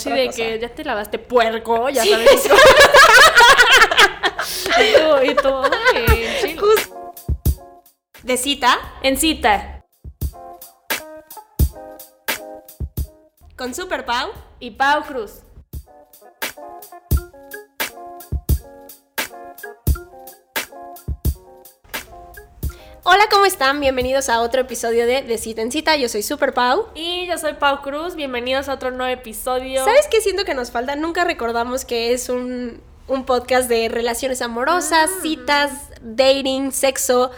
Sí, de cosa. que ya te lavaste puerco, ya Sí, sabes. y tú, y De cita En cita. con Super Pau. Y Pau Cruz. Hola, ¿cómo están? Bienvenidos a otro episodio de De Cita en Cita. Yo soy Super Pau. Y yo soy Pau Cruz. Bienvenidos a otro nuevo episodio. ¿Sabes qué siento que nos falta? Nunca recordamos que es un, un podcast de relaciones amorosas, citas, dating, sexo.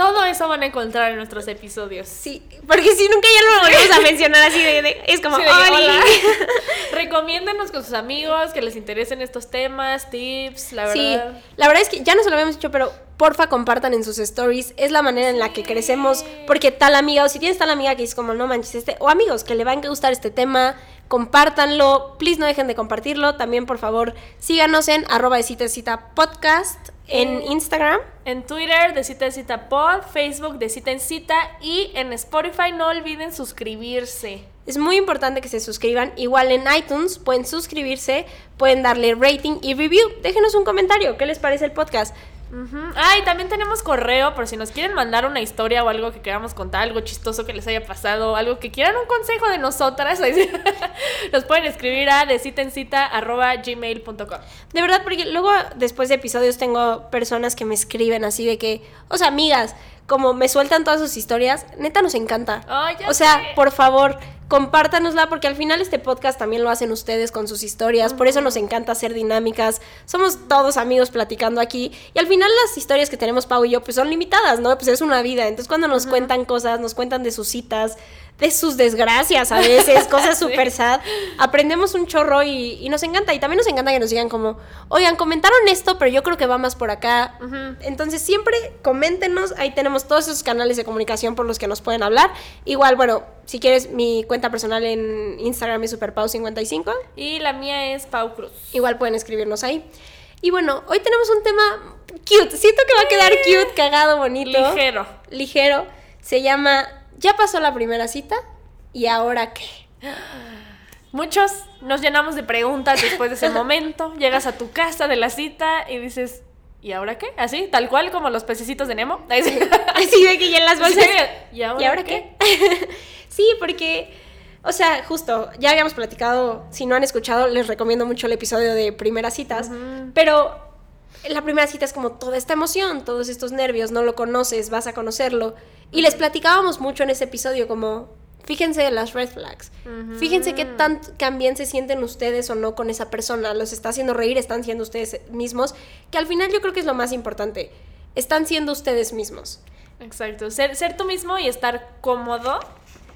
Todo eso van a encontrar en nuestros episodios. Sí, porque si nunca ya lo volvemos a mencionar así de, de- es como Sí. Recomiéndenos con sus amigos que les interesen estos temas, tips, la Sí, verdad. la verdad es que ya nos lo habíamos dicho, pero porfa compartan en sus stories. Es la manera en la que crecemos. Porque tal amiga, o si tienes tal amiga que dice como no manches este, o amigos que le van a gustar este tema, compártanlo. Please no dejen de compartirlo. También, por favor, síganos en arroba de cita cita podcast en Instagram. En Twitter de Cita en Cita Pod, Facebook de Cita en Cita y en Spotify no olviden suscribirse. Es muy importante que se suscriban. Igual en iTunes pueden suscribirse, pueden darle rating y review. Déjenos un comentario. ¿Qué les parece el podcast? Ujú. Ah, y también tenemos correo por si nos quieren mandar una historia o algo que queramos contar, algo chistoso que les haya pasado, algo que quieran un consejo de nosotras. Nos pueden escribir a de cita en cita arroba gmail.com. De verdad, porque luego después de episodios tengo personas que me escriben así de que, o sea, amigas, como me sueltan todas sus historias, neta nos encanta. O sea, sé. por favor, compártanosla porque al final este podcast también lo hacen ustedes con sus historias, por eso nos encanta hacer dinámicas. Somos todos amigos platicando aquí y al final las historias que tenemos Pau y yo pues son limitadas, ¿no? Pues es una vida. Entonces cuando nos cuentan cosas, nos cuentan de sus citas, de sus desgracias a veces, cosas Sí. súper sad, aprendemos un chorro y, y nos encanta. Y también nos encanta que nos digan como, oigan, comentaron esto, pero yo creo que va más por acá. Entonces siempre coméntenos, ahí tenemos todos esos canales de comunicación por los que nos pueden hablar. Igual, bueno, si quieres mi cuenta personal en Instagram es superpau55, Y la mía es Pau Cruz. igual pueden escribirnos ahí. Y bueno, hoy tenemos un tema cute, siento que va a quedar cute, cagado, bonito. Ligero. Ligero. Se llama Ya pasó la primera cita y ahora qué. Muchos nos llenamos de preguntas después de ese momento. Llegas a tu casa de la cita y dices, ¿y ahora qué? Así, tal cual como los pececitos de Nemo. Así de que ya en las bolsas. Sí, ¿Y ahora, ¿Y ahora qué? sí, porque, o sea, justo, ya habíamos platicado, si no han escuchado, les recomiendo mucho el episodio de primeras citas, pero la primera cita es como toda esta emoción, todos estos nervios, no lo conoces, vas a conocerlo. Y les platicábamos mucho en ese episodio como, fíjense en las red flags, fíjense qué tan también se sienten ustedes o no con esa persona, los está haciendo reír, están siendo ustedes mismos, que al final yo creo que es lo más importante, están siendo ustedes mismos. Exacto. Ser, ser tú mismo y estar cómodo,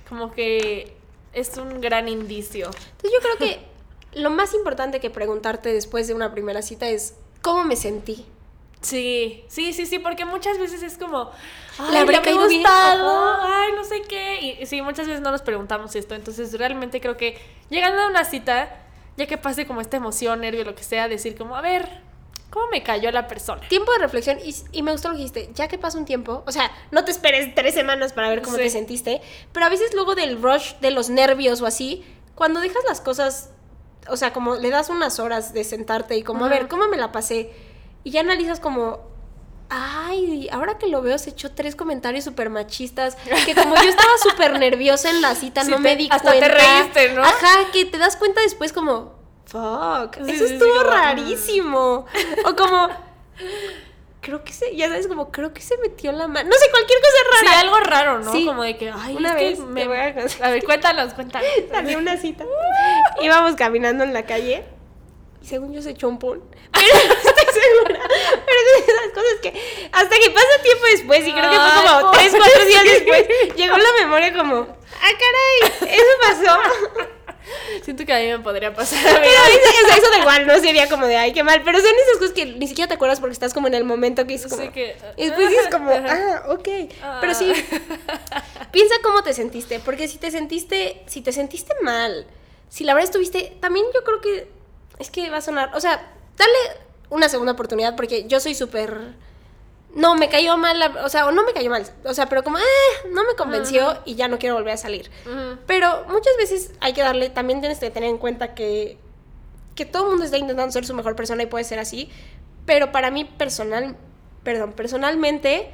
como que es un gran indicio. Entonces yo creo que lo más importante que preguntarte después de una primera cita es ¿cómo me sentí? Sí, sí, sí, sí, porque muchas veces es como, ay, ¿Le habré ya me ha gustado, ay, no sé qué. Y y sí, muchas veces no nos preguntamos esto. Entonces, realmente creo que llegando a una cita, ya que pase como esta emoción, nervio, lo que sea, decir como, a ver, ¿cómo me cayó la persona? Tiempo de reflexión y, y me gustó lo que dijiste, ya que pasa un tiempo, o sea, no te esperes tres semanas para ver cómo Sí. te sentiste, pero a veces luego del rush de los nervios o así, cuando dejas las cosas, o sea, como le das unas horas de sentarte y como, a ver, ¿cómo me la pasé? Y ya analizas como, ay, ahora que lo veo se echó tres comentarios súper machistas, que como yo estaba súper nerviosa en la cita, Sí, no te- me di hasta te cuenta. reíste, ¿no? Ajá, que te das cuenta después como, fuck, Sí, eso sí, estuvo mm. rarísimo. O como, creo que se, ya sabes, como, creo que se metió la mano. No sé, cualquier cosa Sí, rara. algo raro, ¿no? Sí. Como de que, ay, Una que vez me... voy a. A ver, cuéntanos, cuéntanos. Salió una cita. Íbamos caminando en la calle y según yo se echó un pun. Pero no estoy segura. Pero es de esas cosas que hasta que pasa tiempo después, y creo que fue como tres, cuatro días después, llegó la memoria como, ah, caray, eso pasó. Siento que a mí me podría pasar. Pero eso, da igual, no sería como de, ay, qué mal. Pero son esas cosas que ni siquiera te acuerdas porque estás como en el momento que dices como... Que... Y después dices como, ah, ok. Pero sí, piensa cómo te sentiste, porque si te sentiste, si te sentiste mal, si la verdad estuviste, también yo creo que es que va a sonar, o sea, dale una segunda oportunidad porque yo soy súper no, me cayó mal, la- o sea, o no me cayó mal, o sea, pero como, eh, no me convenció y ya no quiero volver a salir. Pero muchas veces hay que darle, también tienes que tener en cuenta que, que todo el mundo está intentando ser su mejor persona y puede ser así, pero para mí personal, perdón, personalmente,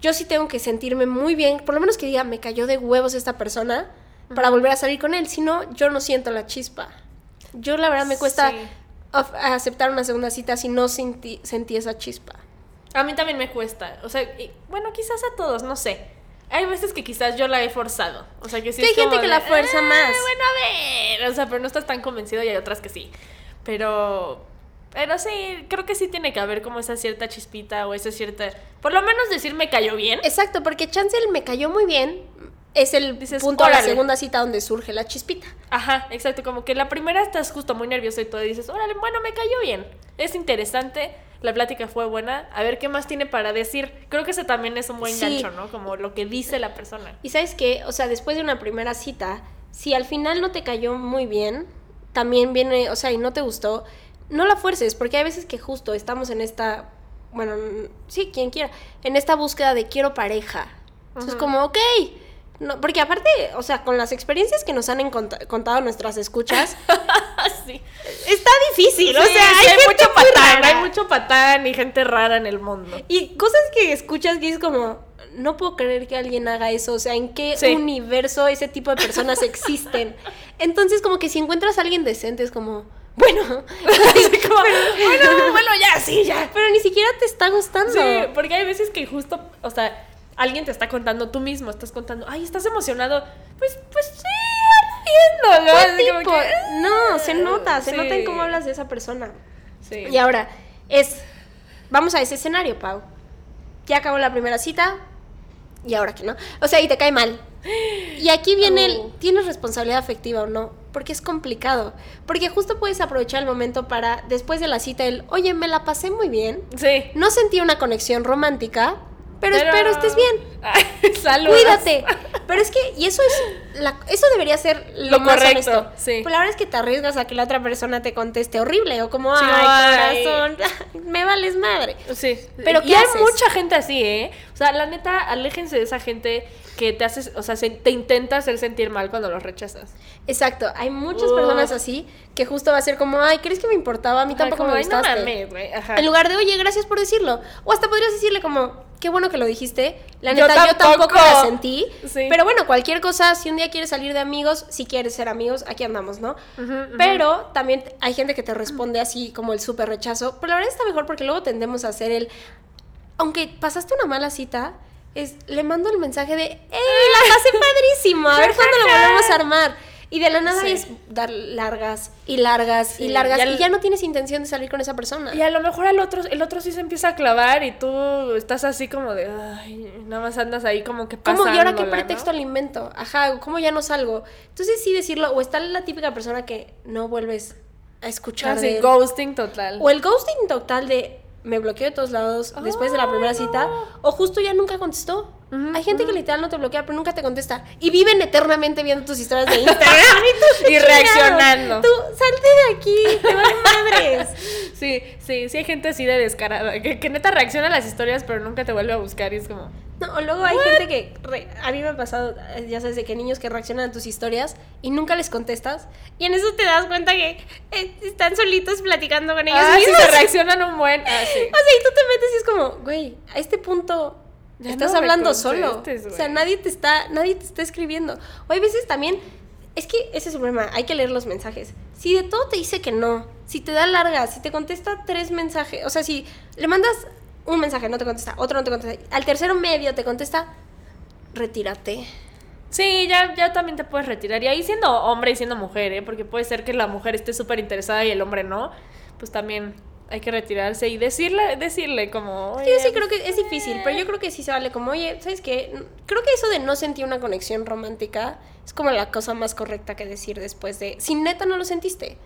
yo sí tengo que sentirme muy bien, por lo menos que diga, me cayó de huevos esta persona para volver a salir con él, si no, yo no siento la chispa. Yo la verdad me cuesta Sí. aceptar una segunda cita si no sentí, sentí esa chispa. A mí también me cuesta. O sea, y- bueno, quizás a todos, no sé. Hay veces que quizás yo la he forzado. O sea, que sí Que hay es como gente que de, la fuerza "Ah, más". Bueno, a ver. O sea, pero no estás tan convencido y hay otras que sí. Pero. Pero sí, creo que sí tiene que haber como esa cierta chispita o esa cierta. Por lo menos decir me cayó bien. Exacto, porque chance el me cayó muy bien es el Dices, punto de la segunda cita donde surge la chispita. Ajá, exacto. Como que la primera estás justo muy nervioso y todo y dices, órale, bueno, me cayó bien. Es interesante. La plática fue buena. A ver qué más tiene para decir. Creo que ese también es un buen Sí. gancho, ¿no? Como lo que dice la persona. Y sabes qué, o sea, después de una primera cita, si al final no te cayó muy bien, también viene, o sea, y no te gustó, no la fuerces, porque hay veces que justo estamos en esta, bueno, sí, quien quiera, en esta búsqueda de quiero pareja. Entonces, como, ok. No, porque aparte, o sea, con las experiencias que nos han contado nuestras escuchas, sí. está difícil, o sea, sí, hay, mucho patán, rara. hay mucho patán y gente rara en el mundo. Y cosas que escuchas que es como, no puedo creer que alguien haga eso, o sea, ¿en qué universo ese tipo de personas existen? Entonces, como que si encuentras a alguien decente es como, bueno, como, bueno, bueno, ya, sí, ya. pero ni siquiera te está gustando. Sí, porque hay veces que justo, o sea, alguien te está contando, tú mismo estás contando, ay, estás emocionado. Pues, pues sí, ando viendo, ¿no? Se nota, se Sí. nota en cómo hablas de esa persona. Sí. Y ahora, es, vamos a ese escenario, Pau. Ya acabó la primera cita, y ahora que no. O sea, y te cae mal. Y aquí viene el, Oh. ¿tienes responsabilidad afectiva o no? Porque es complicado. Porque justo puedes aprovechar el momento para, después de la cita, el, oye, me la pasé muy bien. Sí. No sentí una conexión romántica, pero, espero estés bien. Saludos. Cuídate. Pero es que, y eso es, la, eso debería ser lo, Lo más correcto, honesto. sí. Pues la verdad es que te arriesgas a que la otra persona te conteste horrible o como, Sí, ay, ay. corazón, me vales madre. Sí. Pero y ¿qué hay haces? mucha gente así, ¿eh? O sea, la neta, aléjense de esa gente que te hace, o sea, se- te intenta hacer sentir mal cuando los rechazas. Exacto, hay muchas Uf. personas así que justo va a ser como, ay, ¿crees que me importaba? A mí tampoco como, me "Ay, no gustaste. mames, güey. Ajá. En lugar de, oye, gracias por decirlo. O hasta podrías decirle como, qué bueno que lo dijiste. La Yo neta, yo tampoco, tampoco. la sentí. Sí. Pero bueno, cualquier cosa, si un día quieres salir de amigos, si quieres ser amigos, aquí andamos, ¿no? Pero también hay gente que te responde así como el súper rechazo. Pero la verdad está mejor porque luego tendemos a hacer el, aunque pasaste una mala cita, es, le mando el mensaje de, ¡Ey, la pasé padrísimo! A ver cuándo lo volvemos a armar. Y de la nada Sí. es dar largas y largas Sí, y largas y al- y ya no tienes intención de salir con esa persona. Y a lo mejor al otro, el otro sí se empieza a clavar y tú estás así como de, ay, nada más andas ahí como que ¿Cómo? ¿Y ahora qué pretexto ¿no? le invento? Ajá, ¿cómo ya no salgo? Entonces sí decirlo, o está la típica persona que no vuelves a escuchar de Así, él. ghosting total. O el ghosting total de me bloqueó de todos lados después de la primera no. cita, o justo ya nunca contestó. Hay gente que literal no te bloquea, pero nunca te contesta. Y viven eternamente viendo tus historias de Instagram. Y reaccionando. Tú, salte de aquí, te vale madres. Sí, sí, sí hay gente así de descarada, que, que neta reacciona a las historias pero nunca te vuelve a buscar y es como... No, o luego hay gente que, re- a mí me ha pasado, ya sabes, de que niños que reaccionan a tus historias y nunca les contestas. Y en eso te das cuenta que eh, están solitos platicando con ellos Ah, sí, mismos. se reaccionan un buen... Ah, sí. O sea, y tú te metes y es como, güey, a este punto Ya estás no hablando solo. O sea, nadie te está, nadie te está escribiendo. O hay veces también, es que ese es el problema, hay que leer los mensajes. Si de todo te dice que no, si te da largas, si te contesta tres mensajes, o sea, si le mandas un mensaje, no te contesta, otro no te contesta, al tercero medio te contesta, retírate. Sí, ya, ya también te puedes retirar. Y ahí siendo hombre y siendo mujer, ¿eh? Porque puede ser que la mujer esté súper interesada y el hombre no. Pues también hay que retirarse y decirle, decirle como... Yo "Oye, sí creo que es difícil, pero yo creo que sí se vale como, oye, ¿sabes qué? Creo que eso de no sentir una conexión romántica es como la cosa más correcta que decir después de, si neta no lo sentiste.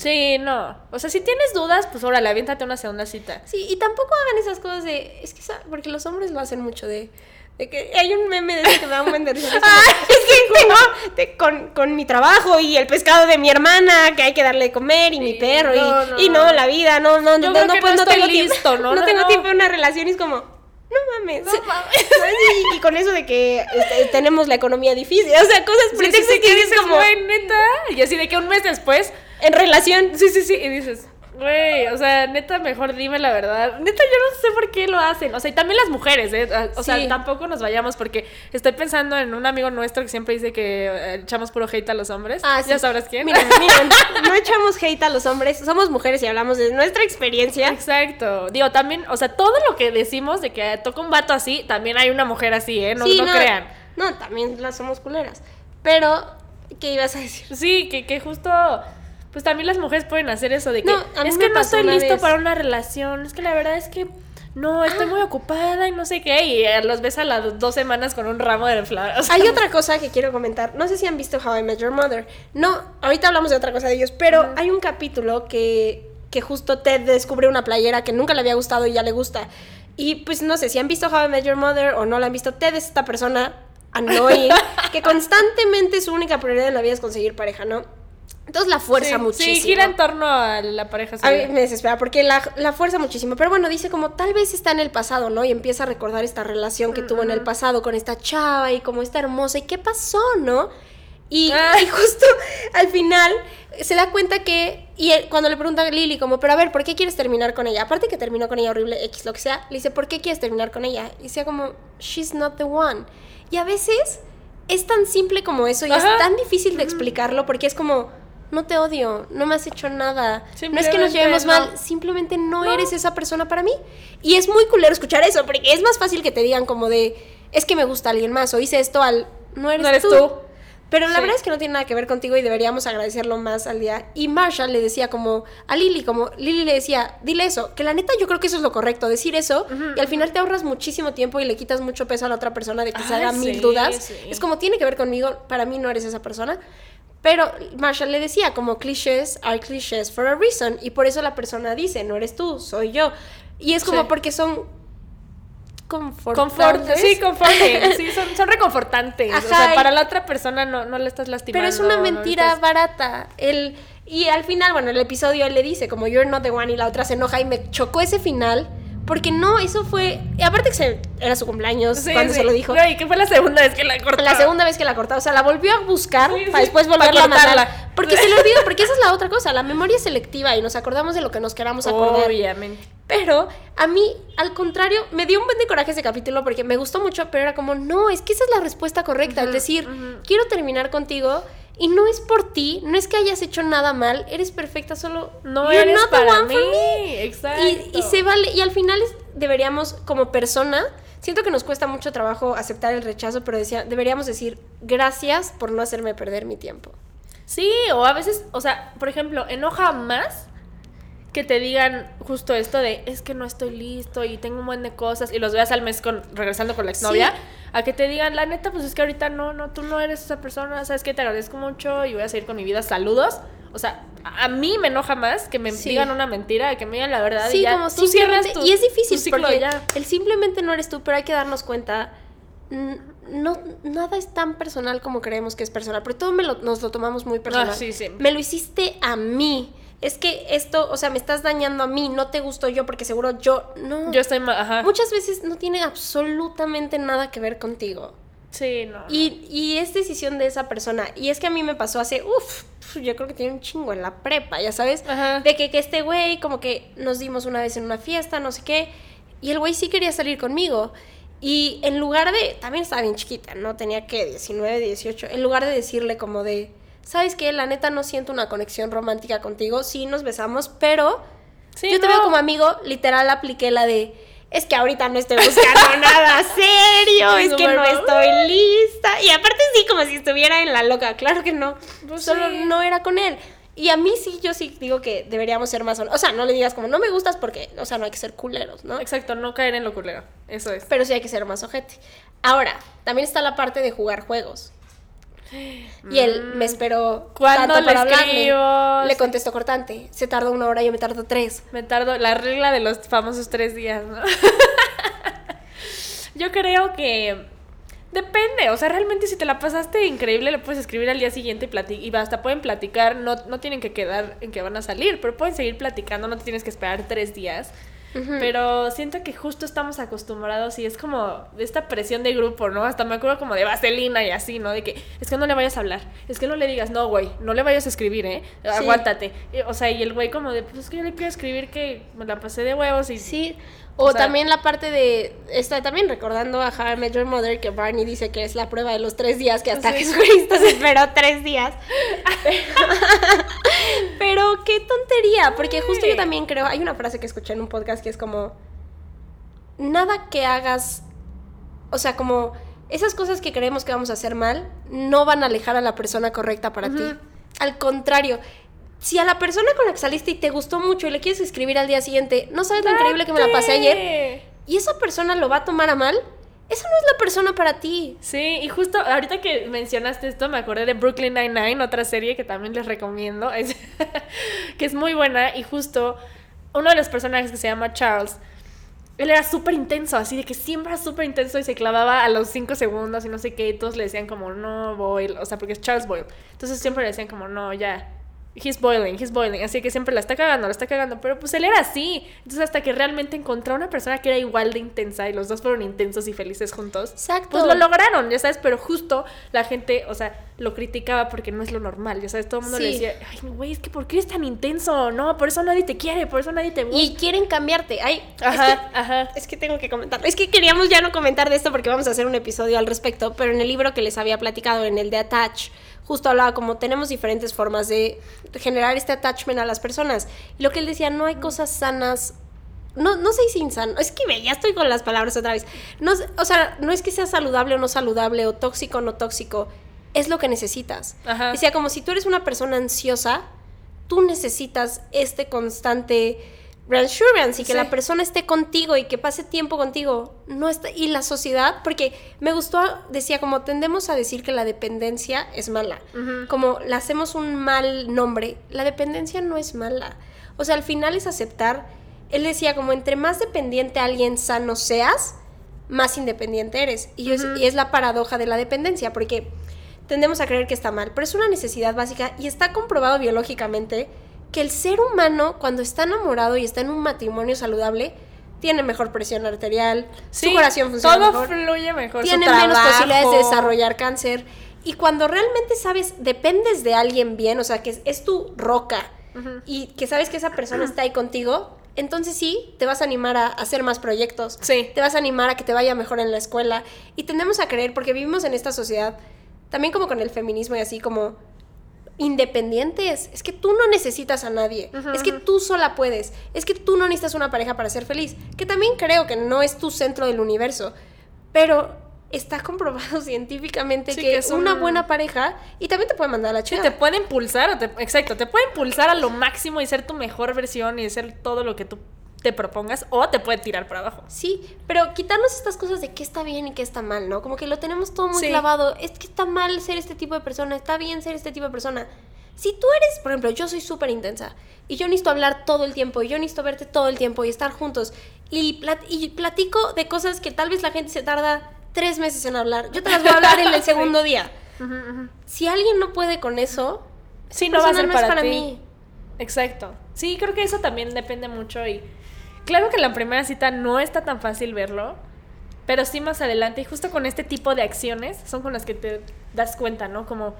Sí, no. O sea, si tienes dudas, pues órale, aviéntate una segunda cita. Sí, y tampoco hagan esas cosas de, es que, porque los hombres lo hacen mucho de, de que hay un meme de ese que me da un buen de risa, que es que con, con mi trabajo y el pescado de mi hermana que hay que darle de comer y mi perro no, y, no. y no, la vida, no, no, Yo no, creo no, que pues no no estoy tengo tiempo, listo, ¿no? no No, tengo no. tiempo de una relación y es como, No mames. No mames. Y, y con eso de que este, tenemos la economía difícil. O sea, cosas, Sí, pretextos sí, que dices como neta. Y así de que un mes después, en relación. sí, sí, sí, y dices, güey, o sea, neta, mejor dime la verdad. Neta, yo no sé por qué lo hacen. O sea, y también las mujeres, ¿eh? O sea, Sí. tampoco nos vayamos porque estoy pensando en un amigo nuestro que siempre dice que eh, echamos puro hate a los hombres. Ah, sí. Ya sabrás quién. Miren, miren, no echamos hate a los hombres, somos mujeres y hablamos de nuestra experiencia. Exacto. Digo, también, o sea, todo lo que decimos de que toca un vato así, también hay una mujer así, ¿eh? No, Sí, no crean. No, también las somos culeras. Pero, ¿qué ibas a decir? Sí, que, que justo, pues también las mujeres pueden hacer eso de que No, es que no estoy listo vez. para una relación, es que la verdad es que no, estoy muy ocupada y no sé qué, y eh, los ves a las dos semanas con un ramo de flores. o sea, Hay otra cosa que quiero comentar. No sé si han visto How I Met Your Mother. No, ahorita hablamos de otra cosa de ellos, pero hay un capítulo que, que justo Ted descubre una playera que nunca le había gustado y ya le gusta. Y pues no sé si han visto How I Met Your Mother o no la han visto. Ted es esta persona annoying que constantemente su única prioridad en la vida es conseguir pareja, ¿no? Entonces la fuerza sí, muchísimo. Sí, gira en torno a la pareja. A mí me desespera porque la, la fuerza muchísimo. Pero bueno, dice como tal vez está en el pasado, ¿no? Y empieza a recordar esta relación que tuvo en el pasado con esta chava y como está hermosa. ¿Y qué pasó, no? Y, Ah. y justo al final se da cuenta que. Y él- cuando le pregunta a Lily, como, pero a ver, ¿por qué quieres terminar con ella? Aparte que terminó con ella horrible, X, lo que sea, le dice, ¿por qué quieres terminar con ella? Y decía como, she's not the one. Y a veces es tan simple como eso y Ajá. es tan difícil de explicarlo porque es como, no te odio, no me has hecho nada. No es que nos llevemos no. mal, simplemente no, eres esa persona para mí. Y es muy culero escuchar eso, porque es más fácil que te digan como de, es que me gusta alguien más, o hice esto al, no eres, No eres tú. tú. Pero la Sí. verdad es que no tiene nada que ver contigo y deberíamos agradecerlo más al día. Y Marshall le decía como a Lily, como Lily le decía, dile eso, que la neta yo creo que eso es lo correcto, decir eso, y al final te ahorras muchísimo tiempo y le quitas mucho peso a la otra persona de que se Ay, haga mil dudas. sí. Es como tiene que ver conmigo, para mí no eres esa persona. Pero Marshall le decía, como clichés are clichés for a reason. Y por eso la persona dice, no eres tú, soy yo. Y es como Sí. porque son Confort, confortantes. sí, conforting, sí, son, son reconfortantes. o sea, para la otra persona no, no le estás lastimando. Pero es una no mentira estás- barata. El, y al final, bueno, el episodio él le dice como you're not the one y la otra se enoja y me chocó ese final. Porque no, eso fue... aparte que se- era su cumpleaños Sí, cuando sí. se lo dijo. No, y que fue la segunda vez que la cortó. La segunda vez que la cortó, o sea, la volvió a buscar Sí, para después para volverla a cortarla. Porque se le olvidó, porque esa es la otra cosa, la memoria es selectiva y nos acordamos de lo que nos queramos acordar. Obviamente. Pero a mí, al contrario, me dio un buen de coraje ese capítulo porque me gustó mucho, pero era como, no, es que esa es la respuesta correcta. es decir, quiero terminar contigo y no es por ti, no es que hayas hecho nada mal, eres perfecta, solo No you're eres not the para one mí. for me. Exacto. Y, y se vale, y al final es- deberíamos, como persona, siento que nos cuesta mucho trabajo aceptar el rechazo, pero decía, deberíamos decir gracias por no hacerme perder mi tiempo. Sí, o a veces, o sea, por ejemplo, enoja más que te digan justo esto de es que no estoy listo y tengo un buen de cosas y los veas al mes con regresando con la exnovia, Sí. A que te digan, la neta, pues es que ahorita no, no, tú no eres esa persona, sabes que te agradezco mucho y voy a seguir con mi vida, saludos. O sea, a mí me enoja más que me Sí. digan una mentira, que me digan la verdad y Sí, ya. como tú cierras tu- y es difícil porque ya. el simplemente no eres tú, pero hay que darnos cuenta, no, nada es tan personal como creemos que es personal, porque todo me lo- nos lo tomamos muy personal. Ah, sí, sí. Me lo hiciste a mí. Es que esto, o sea, me estás dañando a mí, no te gusto yo porque seguro yo no. Yo estoy ma- ajá. Muchas veces no tiene absolutamente nada que ver contigo. Sí, no. Y, y es decisión de esa persona. Y es que a mí me pasó hace, uff, yo creo que tiene un chingo en la prepa, ya sabes. Ajá. De que, que este güey, como que nos dimos una vez en una fiesta, no sé qué. Y el güey sí quería salir conmigo. Y en lugar de, también estaba bien chiquita, ¿no? Tenía que 19, 18. En lugar de decirle como de, ¿sabes qué? La neta no siento una conexión romántica contigo. Sí nos besamos, pero Sí, yo te veo como amigo, literal apliqué la de, es que ahorita no estoy buscando nada serio, es que no estoy lista. Y aparte sí, como si estuviera en la loca, claro que no, Pues solo sí. no era con él. Y a mí sí, yo sí digo que deberíamos ser más honestos. O sea, no le digas como, no me gustas porque, o sea, no hay que ser culeros, ¿no? Exacto, no caer en lo culero. Eso es. Pero sí hay que ser más ojete. Ahora, también está la parte de jugar juegos. Y él me esperó ¿Cuándo tanto le para hablarme. Le Sí. contesto cortante. Se tardó una hora, yo me tardo tres. Me tardo, la regla de los famosos tres días, ¿no? Yo creo que depende, o sea, realmente si te la pasaste increíble, le puedes escribir al día siguiente y, y hasta pueden platicar, no, no tienen que quedar en que van a salir, pero pueden seguir platicando, no te tienes que esperar tres días. Pero siento que justo estamos acostumbrados y es como esta presión de grupo, ¿no? Hasta me acuerdo como de vaselina y así, ¿no? De que es que no le vayas a hablar, es que no le digas, no, güey, no le vayas a escribir, ¿eh? Aguántate. O sea, y el güey como de, pues es que yo le quiero escribir que me la pasé de huevos y... Sí, o, también la parte de. Está también recordando a How I Mother que Barney dice que es la prueba de los tres días, que hasta Jesucristo se esperó tres días. Pero qué tontería, porque justo yo también creo. Hay una frase que escuché en un podcast que es como. Nada que hagas. O sea, como. Esas cosas que creemos que vamos a hacer mal no van a alejar a la persona correcta para ti. Al contrario, si a la persona con la que saliste y te gustó mucho y le quieres escribir al día siguiente, no sabes lo increíble que me la pasé ayer, y esa persona lo va a tomar a mal, esa no es la persona para ti. Sí, y justo ahorita que mencionaste esto, me acordé de Brooklyn Nine-Nine, otra serie que también les recomiendo, que es muy buena, y justo uno de los personajes que se llama Charles, él era súper intenso, así de que siempre era súper intenso y se clavaba a los cinco segundos y no sé qué, y todos le decían como, no, Boyle, o sea, porque es Charles Boyle. Entonces siempre le decían como, no, ya, he's boiling, he's boiling. Así que siempre la está cagando, la está cagando. Pero pues él era así. Entonces hasta que realmente encontró una persona que era igual de intensa y los dos fueron intensos y felices juntos. Exacto. Pues lo lograron, ya sabes. Pero justo la gente, o sea, lo criticaba porque no es lo normal. Ya sabes, todo el mundo le decía, ay, güey, es que ¿por qué eres tan intenso? No, por eso nadie te quiere, por eso nadie te busca. Y quieren cambiarte. Ay, ajá, es que, ajá. Es que tengo que comentar. Es que queríamos ya no comentar de esto porque vamos a hacer un episodio al respecto. Pero en el libro que les había platicado, en el de Attach justo hablaba como tenemos diferentes formas de generar este attachment a las personas. Y lo que él decía, no hay cosas sanas. No, no sé si insano, es que ya estoy con las palabras otra vez. No, o sea, no es que sea saludable o no saludable, o tóxico o no tóxico, es lo que necesitas. Decía, como si tú eres una persona ansiosa, tú necesitas este constante reassurance y que la persona esté contigo y que pase tiempo contigo. No está, y la sociedad, porque me gustó, decía, como tendemos a decir que la dependencia es mala, como le hacemos un mal nombre, la dependencia no es mala. O sea, al final es aceptar, él decía, como entre más dependiente alguien sano seas, más independiente eres. Y, y es la paradoja de la dependencia, porque tendemos a creer que está mal, pero es una necesidad básica y está comprobado biológicamente que el ser humano, cuando está enamorado y está en un matrimonio saludable, tiene mejor presión arterial, su corazón funciona todo fluye mejor, tiene menos posibilidades de desarrollar cáncer. Y cuando realmente sabes, dependes de alguien bien, o sea, que es, tu roca y que sabes que esa persona está ahí contigo, entonces sí, te vas a animar a hacer más proyectos. Sí. Te vas a animar a que te vaya mejor en la escuela. Y tendemos a creer, porque vivimos en esta sociedad, también como con el feminismo y así, como independientes. Es que tú no necesitas a nadie. Es que tú sola puedes. Es que tú no necesitas una pareja para ser feliz. Que también creo que no es tu centro del universo. Pero está comprobado científicamente que, es una buena pareja y también te puede mandar a la chica. te puede impulsar, exacto, te puede impulsar a lo máximo y ser tu mejor versión y ser todo lo que tú te propongas o te puede tirar para abajo. Sí, pero quitarnos estas cosas de qué está bien y qué está mal, ¿no? Como que lo tenemos todo muy clavado. Es que está mal ser este tipo de persona, está bien ser este tipo de persona. Si tú eres, por ejemplo, yo soy súper intensa y yo necesito hablar todo el tiempo y yo necesito verte todo el tiempo y estar juntos y, y platico de cosas que tal vez la gente se tarda tres meses en hablar. Yo te las voy a hablar en el segundo día. Si alguien no puede con eso, sí, no va a ser para, mí. Exacto. Sí, creo que eso también depende mucho y claro que en la primera cita no está tan fácil verlo, pero sí más adelante, y justo con este tipo de acciones son con las que te das cuenta, ¿no? Como,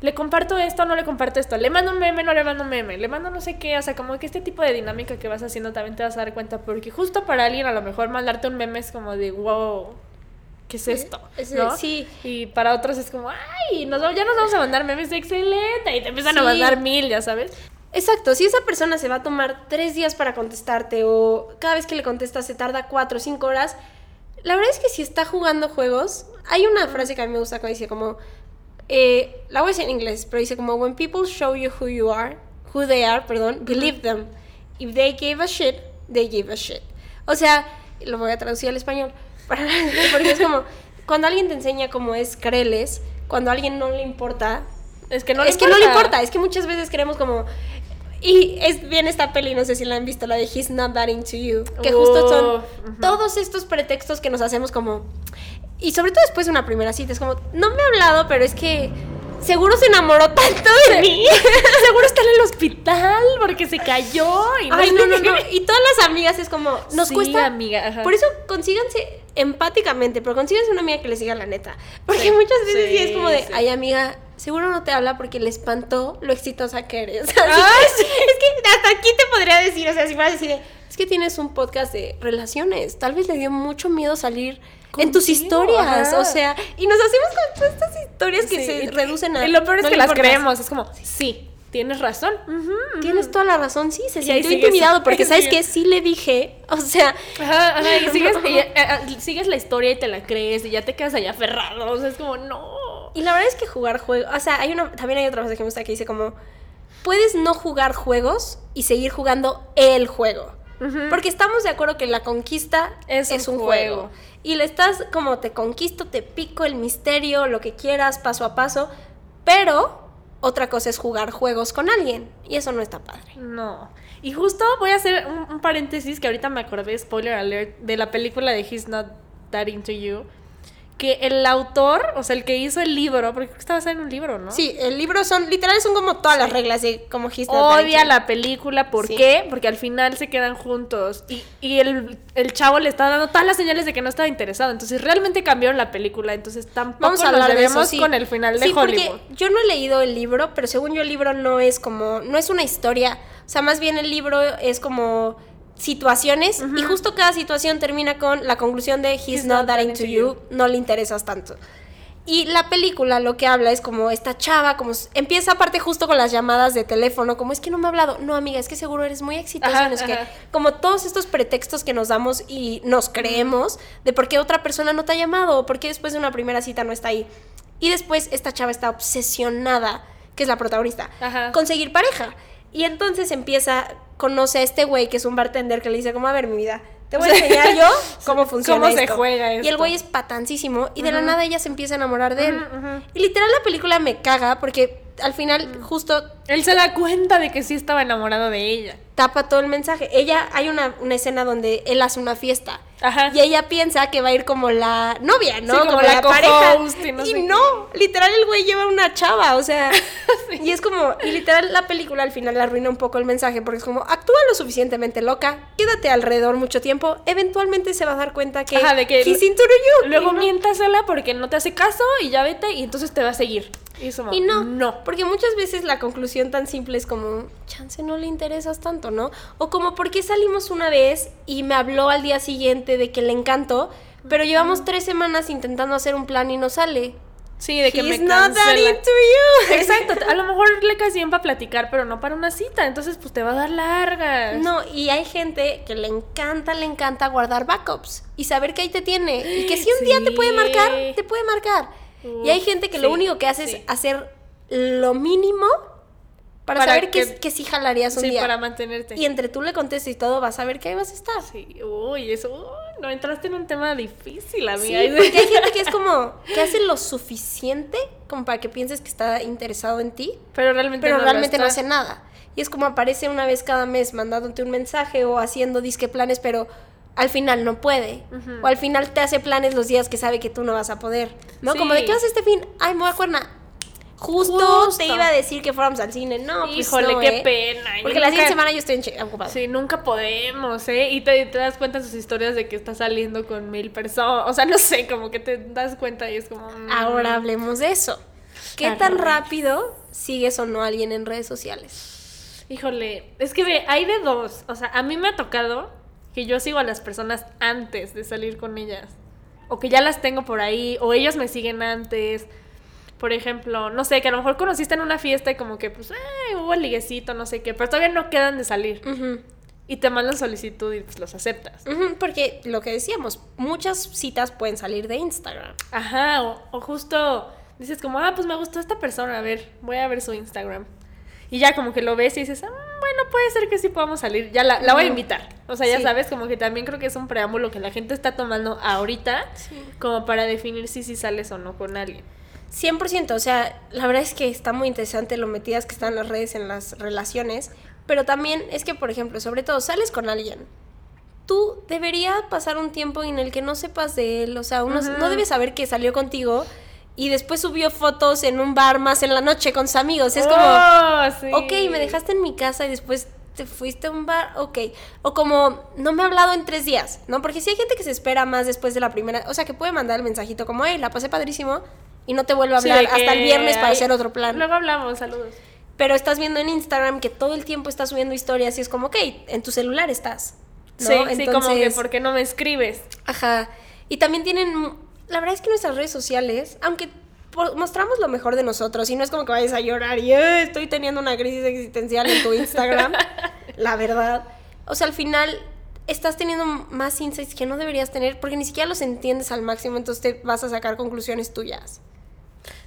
le comparto esto, no le comparto esto, le mando un meme, no le mando un meme, le mando no sé qué, o sea, como que este tipo de dinámica que vas haciendo también te vas a dar cuenta, porque justo para alguien a lo mejor mandarte un meme es como de, wow, ¿qué es esto? ¿no? Sí. Y para otros es como, ay, nos, ya nos vamos a mandar memes de excelente, y te empiezan a mandar mil, ya sabes. Exacto, si esa persona se va a tomar tres días para contestarte o cada vez que le contestas se tarda cuatro o cinco horas, la verdad es que si está jugando juegos, hay una frase que a mí me gusta que dice como, eh, la voy a decir en inglés, pero dice como, when people show you who you are, who they are, perdón, believe them. If they give a shit, they give a shit. O sea, lo voy a traducir al español, porque es como, cuando alguien te enseña cómo es, créeles, cuando a alguien no le importa, es que no le es que no le importa, es que muchas veces queremos como y es bien esta peli, no sé si la han visto, la de He's Not That Into You, que justo son todos estos pretextos que nos hacemos como... Y sobre todo después de una primera cita, es como, no me ha hablado, pero es que seguro se enamoró tanto de mí. Seguro está en el hospital porque se cayó y Ay, no, no, no. Y todas las amigas es como, nos Sí, cuesta. amiga, ajá. Por eso consíganse empáticamente, pero consíganse una amiga que les diga la neta. Porque Sí, muchas veces sí, sí, es como de, ay, amiga, seguro no te habla porque le espantó lo exitosa que eres. Ay, Es que hasta aquí te podría decir, o sea, si fueras así de, es que tienes un podcast de relaciones. Tal vez le dio mucho miedo salir. En tus historias, ajá. o sea, y nos hacemos con todas estas historias que Sí, se reducen a. Y lo peor es no que le las importas. creemos. Es como, sí, tienes razón. Tienes toda la razón, sí, se sintió intimidado porque sabes que sí le dije, o sea, Ajá, ajá, y sigues, y, eh, eh, sigues la historia y te la crees y ya te quedas ahí aferrado. O sea, es como, no. Y la verdad es que jugar juegos, o sea, hay una, también hay otra cosa que me gusta que dice como, puedes no jugar juegos y seguir jugando el juego. Porque estamos de acuerdo que la conquista Es es, un un, juego. juego. Y le estás como te conquisto, te pico el misterio, lo que quieras, paso a paso. Pero otra cosa es jugar juegos con alguien. Y eso no está padre. No. Y justo voy a hacer un, paréntesis que ahorita me acordé, spoiler alert, de la película de He's Not That Into You. Que el autor, o sea, el que hizo el libro, porque creo que estaba basado en un libro, ¿no? Sí, el libro son, literal son como todas las reglas de como Odia la película, ¿por Sí. qué? Porque al final se quedan juntos y, y el, el chavo le está dando todas las señales de que no estaba interesado. Entonces realmente cambiaron la película, entonces tampoco Vamos a nos hablar de debemos eso, sí. con el final de Hollywood. porque yo no he leído el libro, pero según yo el libro no es como, no es una historia, o sea, más bien el libro es como situaciones y justo cada situación termina con la conclusión de he's, not, that into you, no le interesas tanto. Y la película lo que habla es como esta chava, como empieza aparte justo con las llamadas de teléfono, como es que no me ha hablado. No, amiga, es que seguro eres muy exitosa. No qué. ajá. Como todos estos pretextos que nos damos y nos creemos de por qué otra persona no te ha llamado o por qué después de una primera cita no está ahí. Y después esta chava está obsesionada, que es la protagonista, Ajá. conseguir pareja. Y entonces empieza, conoce a este güey que es un bartender que le dice como, a ver, mi vida, te voy a enseñar yo cómo funciona ¿Cómo se esto". juega Y el güey es patancísimo y de la nada ella se empieza a enamorar de él. Y literal la película me caga porque al final justo Él se da cuenta de que sí estaba enamorado de ella. tapa todo el mensaje. Ella, hay una, una escena donde él hace una fiesta. Ajá. Y ella piensa que va a ir como la novia, ¿no? Sí, como la pareja. y no sé qué. no, literal el güey lleva una chava, o sea. Y es como, y literal la película al final arruina un poco el mensaje porque es como, actúa lo suficientemente loca, quédate alrededor mucho tiempo, eventualmente se va a dar cuenta que, Ajá, de que he's into you. Luego no. miéntasela porque no te hace caso y ya vete y entonces te va a seguir. Y, no, no. porque muchas veces la conclusión tan simple es como, chance no le interesas tanto, ¿no? O como, ¿por qué salimos una vez y me habló al día siguiente de que le encantó, pero llevamos tres semanas intentando hacer un plan y no sale? Sí, de que He's me not that into you. Exacto, a lo mejor le caes bien para platicar, pero no para una cita, entonces pues te va a dar largas. No, y hay gente que le encanta, le encanta guardar backups y saber que ahí te tiene. Y que si un día te puede marcar, te puede marcar. Y hay gente que lo sí, único que hace sí. es hacer lo mínimo para, Para saber que, que- que sí jalarías un Sí, día. para mantenerte. Y entre tú le contestas y todo, vas a ver que ahí vas a estar. Sí, uy, eso, uy, no entraste en un tema difícil, Sí, amiga. porque hay gente que es como, que hace lo suficiente como para que pienses que está interesado en ti, pero realmente pero no realmente no hace nada. Y es como aparece una vez cada mes mandándote un mensaje o haciendo disque planes, pero al final no puede. O al final te hace planes los días que sabe que tú no vas a poder. ¿no? Sí. Como de qué vas este fin, ay, me voy a Cuerna. Justo, Justo. te iba a decir que fuéramos al cine. No, pues Híjole, no, qué ¿eh? pena. Porque la nunca- siguiente semana yo estoy en Che- ocupada. Sí, nunca podemos, ¿eh? Y te, te das cuenta en sus historias de que está saliendo con mil personas. O sea, no sé, como que te das cuenta y es como. mm. Ahora hablemos de eso. ¿Qué tan rápido sigues o no a alguien en redes sociales? Híjole, es que ve, hay de dos. O sea, a mí me ha tocado que yo sigo a las personas antes de salir con ellas. O que ya las tengo por ahí, o ellos me siguen antes. Por ejemplo, no sé, que a lo mejor conociste en una fiesta y como que, pues, eh, hubo el liguecito, no sé qué, pero todavía no quedan de salir. Y te mandan solicitud y pues los aceptas. Porque lo que decíamos, muchas citas pueden salir de Instagram. Ajá, o, o justo dices como, ah, pues me gustó esta persona, a ver, voy a ver su Instagram. Y ya como que lo ves y dices, ah, bueno, puede ser que sí podamos salir, ya la, la voy a invitar. O sea, ya Sí. sabes, como que también creo que es un preámbulo que la gente está tomando ahorita como para definir si sí sales o no con alguien. 100%, o sea, la verdad es que está muy interesante lo metidas que están las redes en las relaciones, pero también es que, por ejemplo, sobre todo, sales con alguien. Tú debería pasar un tiempo en el que no sepas de él, o sea, uno no debes saber que salió contigo y después subió fotos en un bar más en la noche con sus amigos. Es como, Oh, sí. ok, me dejaste en mi casa y después te fuiste a un bar, ok. O como, no me ha hablado en tres días, ¿no? Porque si hay gente que se espera más después de la primera, o sea, que puede mandar el mensajito como, hey, la pasé padrísimo y no te vuelvo a Sí, hablar hasta el viernes para hay- hacer otro plan. Luego hablamos, saludos. Pero estás viendo en Instagram que todo el tiempo estás subiendo historias y es como, ok, en tu celular estás. ¿no? Sí, sí, como que ¿por qué no me escribes? Ajá. Y también tienen, la verdad es que nuestras redes sociales, aunque mostramos lo mejor de nosotros y no es como que vayas a llorar y "Eh, estoy teniendo una crisis existencial en tu Instagram, la verdad. O sea, al final estás teniendo más insights que no deberías tener porque ni siquiera los entiendes al máximo, entonces te vas a sacar conclusiones tuyas.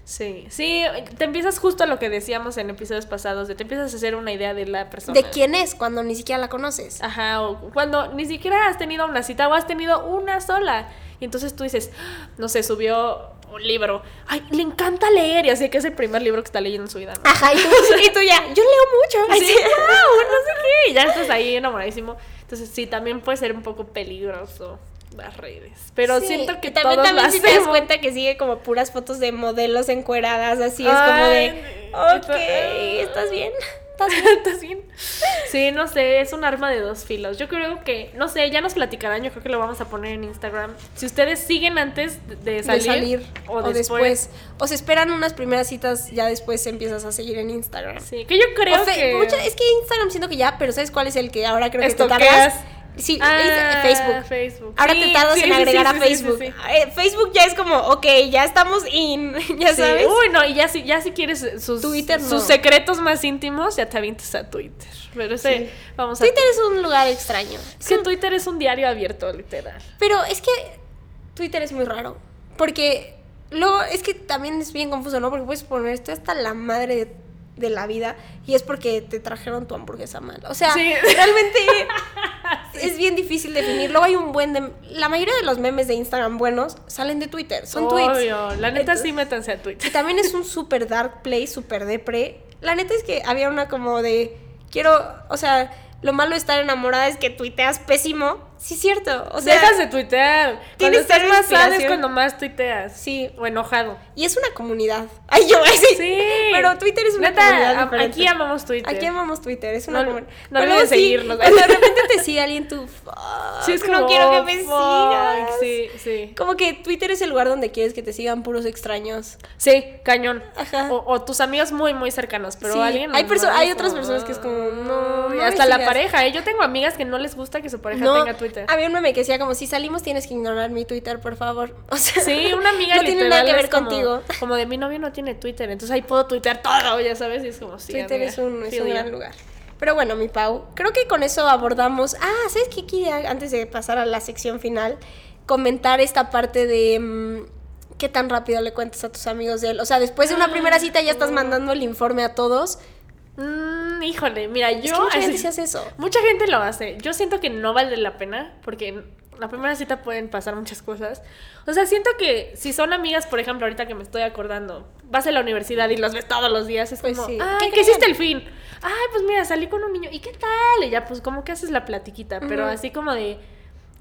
Sí, sí, te empiezas justo a lo que decíamos en episodios pasados, de te empiezas a hacer una idea de la persona. De quién es cuando ni siquiera la conoces. Ajá, o cuando ni siquiera has tenido una cita o has tenido una sola. Y entonces tú dices, "Ah, no sé, subió un libro. Ay, le encanta leer. Y así que es el primer libro que está leyendo en su vida. ¿no? Ajá, y tú, y tú ya, yo leo mucho. Así, Así. wow, no sé qué. Y ya estás ahí enamoradísimo. Entonces sí, también puede ser un poco peligroso las redes. Pero Sí, siento que también, todos también si te das cuenta que sigue como puras fotos de modelos encueradas, así es como de, ok. ¿estás bien? ¿Estás bien? ¿Estás bien? Sí, no sé, es un arma de dos filos. Yo creo que, no sé, ya nos platicarán, yo creo que lo vamos a poner en Instagram. Si ustedes siguen antes de De salir, o, o, después. O se esperan unas primeras citas, ya después empiezas a seguir en Instagram. Sí, que yo creo O fe- que... mucha- es que Instagram siento que ya, pero ¿sabes cuál es el que ahora creo que te Estoqueas. Sí, Ah, es Facebook. Facebook. Ahora Sí, te tardas sí, en sí, agregar sí, a sí, sí, Facebook. sí, sí. Facebook ya es como, ok, ya estamos in, ya Sí, sabes. Uy, no, y ya si, ya si quieres sus, Twitter, no. sus secretos más íntimos, ya te avientes a Twitter. Pero ese, Sí. vamos a... Twitter es un lugar extraño. Es que Twitter es un diario abierto, literal. Pero es que Twitter es muy raro. Porque luego es que también es bien confuso, ¿no? Porque puedes poner esto hasta la madre de, de la vida y es porque te trajeron tu hamburguesa mal. O sea, Sí. realmente es bien difícil definir. Luego hay un buen de. La mayoría de los memes de Instagram buenos salen de Twitter, son tweets. Obvio, la neta Entonces- sí métanse a Twitter. Y también es un super dark play, super depre. La neta es que había una como de. Quiero. O sea, lo malo de estar enamorada es que tuiteas pésimo. Sí, es cierto. O sea, Dejas de tuitear. Cuando estás más sad es cuando más tuiteas. Sí. O enojado. Y es una comunidad. Ay, yo así. Sí. Pero Twitter es una Neta, comunidad diferente. aquí amamos Twitter. Aquí amamos Twitter, es una No- comunidad. no sí, seguirnos. Cuando de repente te sigue alguien, tú. Sí, es no como, quiero que me sigas. Sí, sí. Como que Twitter es el lugar donde quieres que te sigan puros extraños. Sí, cañón. Ajá. O, o tus amigos muy, muy cercanos, pero Sí, alguien. hay hay otras personas que es como, no, no hasta la pareja, ¿eh? Yo tengo amigas que no les gusta que su pareja No, tenga Twitter. Había un meme que decía como si salimos tienes que ignorar mi Twitter, por favor. O sea, Sí, una amiga no tiene nada que ver como- contigo. Como de mi novio no tiene Twitter, entonces ahí puedo tuitear todo, ya sabes, y es como sí. Twitter amiga, es un, es un gran lugar. Pero bueno, mi Pau, creo que con eso abordamos. Ah, ¿sabes qué quería antes de pasar a la sección final? Comentar esta parte de mm, qué tan rápido le cuentas a tus amigos de él. O sea, después de una primera cita ya estás mandando el informe a todos. Mm, híjole, mira, yo. es que mucha gente así- se hace eso. Mucha gente lo hace. Yo siento que no vale la pena porque en la primera cita pueden pasar muchas cosas. O sea, siento que si son amigas, por ejemplo, ahorita que me estoy acordando, vas a la universidad y los ves todos los días, es Pues como, sí. ay, ¿Qué hiciste el fin? Ay, pues mira, salí con un niño. ¿Y qué tal? Y ya, pues como que haces la platiquita, pero así como de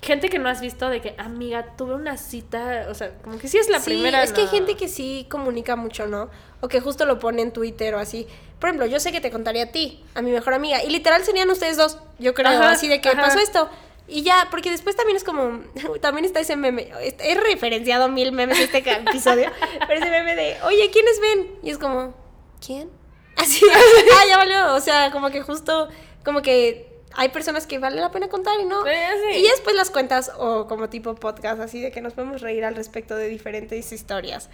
gente que no has visto de que, amiga, tuve una cita, o sea, como que sí es la sí, primera. es que hay gente que sí comunica mucho, ¿no? O que justo lo pone en Twitter o así. Por ejemplo, yo sé que te contaría a ti, a mi mejor amiga. Y literal serían ustedes dos, yo creo, Ajá, así de que ajá. pasó esto. Y ya, porque después también es como, también está ese meme, he referenciado mil memes este episodio, pero ese meme de, oye, ¿quiénes ven? Y es como, ¿quién? Así, ah, ya valió, o sea, como que justo, como que hay personas que vale la pena contar y no. Eh, sí. Y después las cuentas o como tipo podcast, así de que nos podemos reír al respecto de diferentes historias.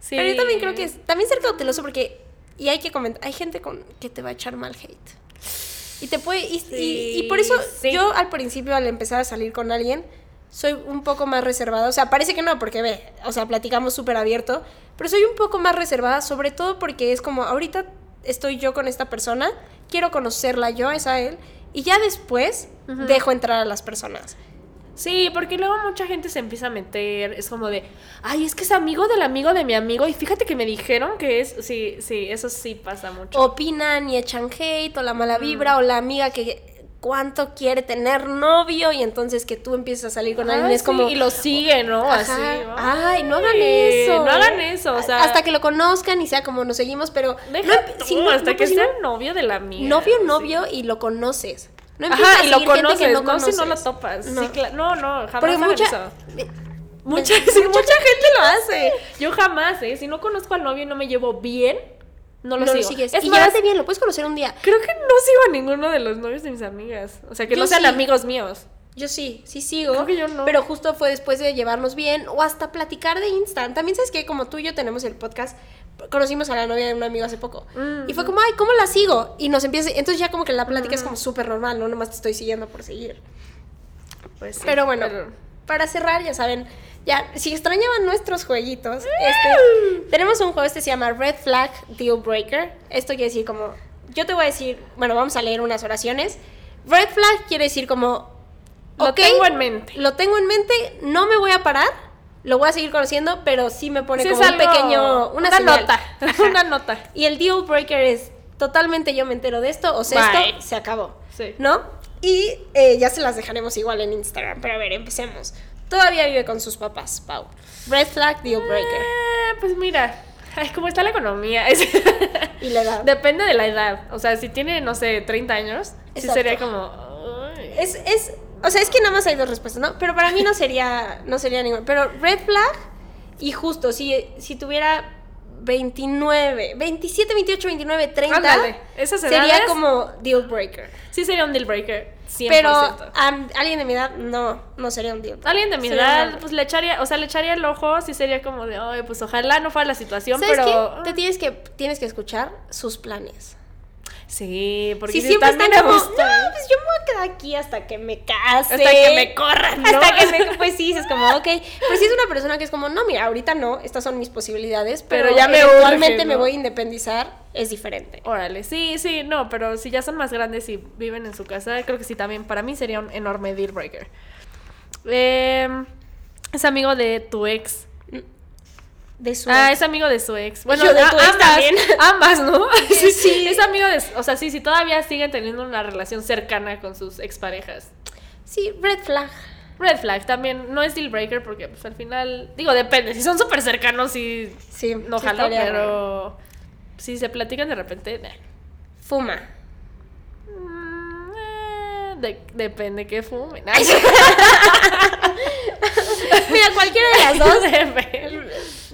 Sí. Pero yo también creo que es, también ser cauteloso porque, y hay que comentar, hay gente con que te va a echar mal hate. Y te puede, y, y- y por eso Sí. yo al principio al empezar a salir con alguien, soy un poco más reservada. O sea, parece que no, porque ve, o sea, platicamos súper abierto, pero soy un poco más reservada, sobre todo porque es como, ahorita estoy yo con esta persona, quiero conocerla yo, es a él, y ya después dejo entrar a las personas. Sí, porque luego mucha gente se empieza a meter, es como de, ay, es que es amigo del amigo de mi amigo y fíjate que me dijeron que es, sí, sí, eso sí pasa mucho. Opinan y echan hate, o la mala vibra, o la amiga que cuánto quiere tener novio y entonces que tú empieces a salir con Ah, alguien es sí, como y lo sigue, ¿no? Ajá. Así. Ay, no hagan eso. No hagan eso, o sea. hasta que lo conozcan y sea como nos seguimos, pero Deja no empe- tú, si no- hasta no, que pues, sea no- novio de la amiga. novio, sí. novio y lo conoces. No empiezas Ajá, a y lo gente que no, no conoces. si no lo topas. No. Sí, no, no, jamás Porque mucha eso. Mucha, mucha gente lo hace. Yo jamás, ¿eh? Si no conozco al novio y no me llevo bien, no lo no sigo. lo sigues. Es y más, bien, lo puedes conocer un día. creo que no sigo a ninguno de los novios de mis amigas. O sea, que Yo no sean sí. amigos míos. Yo sí, sí sigo. Creo que yo no. Pero justo fue después de llevarnos bien o hasta platicar de Insta. También sabes que como tú y yo tenemos el podcast, conocimos a la novia de un amigo hace poco. Mm. Y fue como, ay, ¿cómo la sigo? Y nos empieza, entonces ya como que la plática es como súper normal, no nomás te estoy siguiendo por seguir. Pues sí, pero bueno, pero- para cerrar, ya saben, ya, si extrañaban nuestros jueguitos, este, tenemos un juego, este se llama Red Flag Deal Breaker. Esto quiere decir como, yo te voy a decir, bueno, vamos a leer unas oraciones. Red Flag quiere decir como, Lo tengo en mente. Lo tengo en mente, no me voy a parar, lo voy a seguir conociendo, pero sí me pone Sí, como un pequeño, una, una señal. nota. Una nota. Y el deal breaker es totalmente yo me entero de esto, o sea, Bye. esto se acabó. Sí. ¿No? Y eh, ya se las dejaremos igual en Instagram. Pero a ver, empecemos. Todavía vive con sus papás, Pau. Red flag, deal breaker. Eh, pues mira, ay, ¿cómo está la economía? Es- Y la edad. Depende de la edad. O sea, si tiene, no sé, 30 años, sí Exacto. sería como. Es, es, o sea, es que nada más hay dos respuestas, ¿no? Pero para mí no sería, no sería ninguna. Pero red flag, y justo, si, si tuviera 29, 27, 28, 29, 30, Ándale, esas sería edades- como deal breaker. Sí sería un deal breaker. 100%. Pero a alguien de mi edad, no, no sería un deal breaker. Alguien de mi Sería edad, pues le echaría, o sea, le echaría el ojo, sí sería como de, ay, pues ojalá no fuera la situación, ¿Sabes pero. qué? Te tienes que, tienes que escuchar sus planes. Sí, porque Si sí, siempre también están como, no, pues yo me voy a quedar aquí hasta que me case. Hasta que me corran, ¿no? Hasta que me, pues sí, es como, ok. Pero si es una persona que es como, no, mira, ahorita no, estas son mis posibilidades, pero, Pero ya me eventualmente urge, me voy a independizar, es diferente. Órale, sí, sí, no, pero si ya son más grandes y viven en su casa, creo que sí también para mí sería un enorme deal breaker. Em, es amigo de tu ex. De su Ah, ex. es amigo de su ex. Bueno, Yo de a- tu ex ambas, también. ambas, ¿no? Sí, Sí. Es amigo de, o sea, sí, sí, todavía siguen teniendo una relación cercana con sus exparejas. Sí, red flag. Red flag también no es deal breaker porque pues al final, digo, depende, si son súper cercanos y Sí, no sí jalo, pero si se platican de repente, nah. Fuma. Mm, eh, de- depende que fumen. Mira, cualquiera de las dos.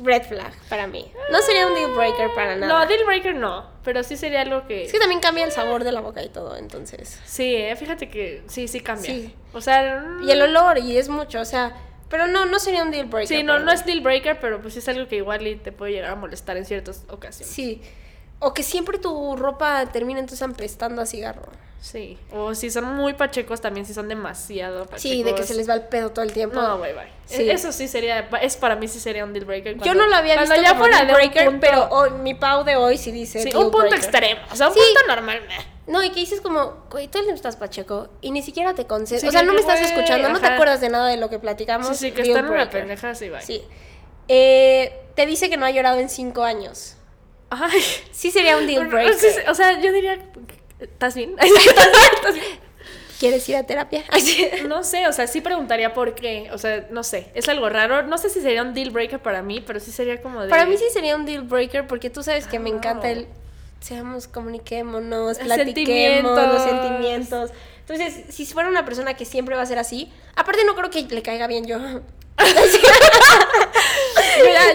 Red flag para mí. No sería un deal breaker para nada. No, deal breaker no, pero sí sería algo que... Es que también cambia el sabor de la boca y todo, entonces. Sí, eh, fíjate que sí, sí cambia. Sí. O sea... mm, Y el olor, y es mucho, o sea, pero no, no sería un deal breaker. Sí, no, no es deal breaker, pero pues es algo que igual te puede llegar a molestar en ciertas ocasiones. Sí. O que siempre tu ropa termine entonces apestando a cigarro. Sí. O si son muy pachecos también, si son demasiado pachecos. Sí, de que se les va el pedo todo el tiempo. No, bye bye. Sí. Eso sí sería, es para mí sí sería un deal breaker. Yo cuando- no lo había visto ya como fuera deal de breaker, punto- pero hoy- mi pau de hoy sí dice Sí, un punto breaker. extremo. O sea, un Sí. punto normal. No, y que dices como, güey, tú no estás pacheco y ni siquiera te concentras. Sí, o sea, no me estás escuchando, no te acuerdas de nada de lo que platicamos. Sí, sí, que están en una pendeja, sí, bye. Sí. Eh, te dice que no ha llorado en cinco años. Ay. Sí sería un deal breaker. o sea, yo diría, ¿estás bien? ¿Estás bien? ¿Quieres ir a terapia? No sé, o sea, sí preguntaría por qué. O sea, no sé, es algo raro. No sé si sería un deal breaker para mí, pero sí sería como de. Para mí sí sería un deal breaker porque tú sabes que me Ah. encanta el seamos, comuniquémonos, Los platiquemos los sentimientos. sentimientos. Entonces, si fuera una persona que siempre va a ser así, aparte no creo que le caiga bien yo.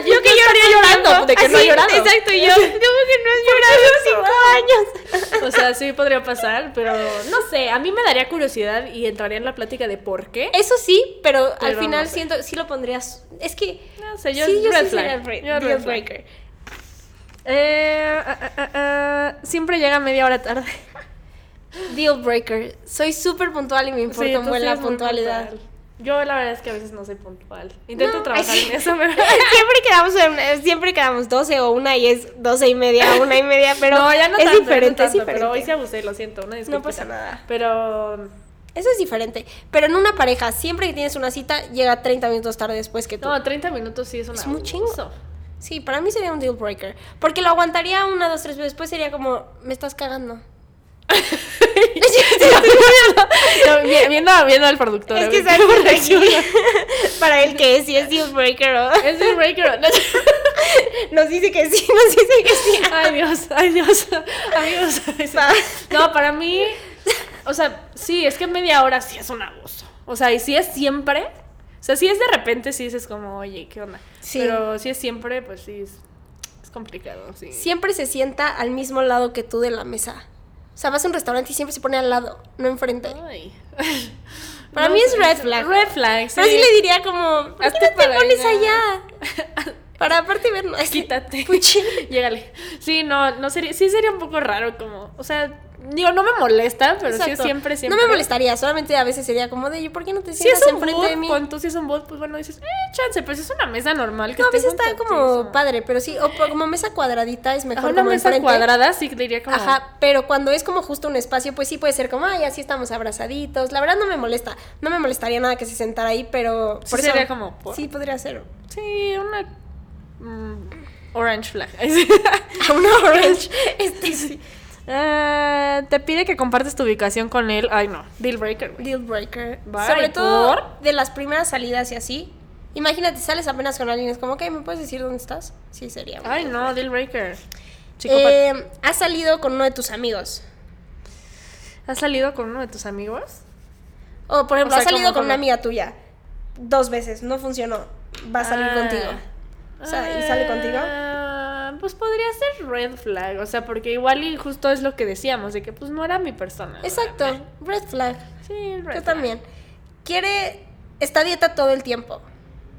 Yo que estaría llorando de que no ha llorado. Exacto, y yo, como que no has llorado en cinco años. O sea, sí podría pasar, pero no sé, a mí me daría curiosidad y entraría en la plática de por qué. Eso sí, pero, al final no sé. siento, sí lo pondrías. Es que. No sé, yo, sí, yo red sí flag. Yo red breaker. Eh, ah, ah, ah, siempre llega media hora tarde. Deal breaker. Soy súper puntual y me importa Sí, sí la muy puntualidad. puntual. Yo la verdad es que a veces no soy puntual. Intento No, trabajar en eso, pero... siempre quedamos en- siempre quedamos 12 o una y es 12 y media, una y media, pero no, ya no es tanto, no diferente, es diferente. Pero hoy sí abusé, lo siento, una disculpita. pasa nada. Pero Eso es diferente. Pero en una pareja, siempre que tienes una cita, llega 30 minutos tarde después que tú. no, 30 minutos sí es una Es muy chingo. Sí, para mí sería un deal breaker. Porque lo aguantaría una, dos, tres veces. Después sería como, me estás cagando. Viendo, viendo al productor. Es que sabes para él que si es deal breaker o Es deal breaker. No, nos dice que sí, nos dice que sí. Ay, Dios, ay, Dios. Amigos. No, para mí. O sea, sí, es que media hora sí es un abuso. O sea, y si es siempre. O sea, si es de repente, sí dices como, oye, ¿qué onda? Sí. Pero si es siempre, pues sí, es, es complicado, sí. Siempre se sienta al mismo lado que tú de la mesa. O sea, vas a un restaurante y siempre se pone al lado, no enfrente. Ay. Para No mí es red flag. Red flag, sí. Pero sí le diría como, ¿por qué no te pones allá. Para aparte ver, no, es- Quítate. Puchi. Llégale. Sí, no, no sería, sí sería un poco raro como, o sea, digo, no me molesta, pero sí es Exacto. siempre, siempre. No me molestaría, solamente a veces sería como de, "¿Y ¿por qué no te Si sientas es un enfrente de mí? tú si es un booth, pues bueno, dices, eh, chance, pero si es una mesa normal. Que No, a veces está como padre, pero sí, o como mesa cuadradita es Ajá, mejor una como mesa enfrente. cuadrada sí diría como... Ajá, pero cuando es como justo un espacio, pues sí puede ser como, ay, así estamos abrazaditos. La verdad no me molesta. No me molestaría nada que se sentara ahí, pero. Sí por eso- sería como, ¿por? Sí, podría ser. Sí, una... mm, orange flag. A una orange. Este sí. Ah, te pide que compartes tu ubicación con él. Ay, no. Deal breaker, güey. Deal breaker. Bye, Sobre todo ¿por? de las primeras salidas y así. Imagínate, sales apenas con alguien, es como, ok, ¿me puedes decir dónde estás? Sí, sería. Ay, no, deal breaker. Chico, Eh, has salido con uno de tus amigos. ¿has salido con uno de tus amigos? O, por ejemplo, O sea, has salido ¿cómo, con una amiga tuya. Dos veces, no funcionó. Va a salir Ah. contigo. O sea, ¿y sale contigo? Pues podría ser red flag, o sea, porque igual y justo es lo que decíamos, de que pues no era mi persona. Exacto, ¿verdad? red flag. Sí, red Yo flag. también. Quiere. Está a dieta todo el tiempo.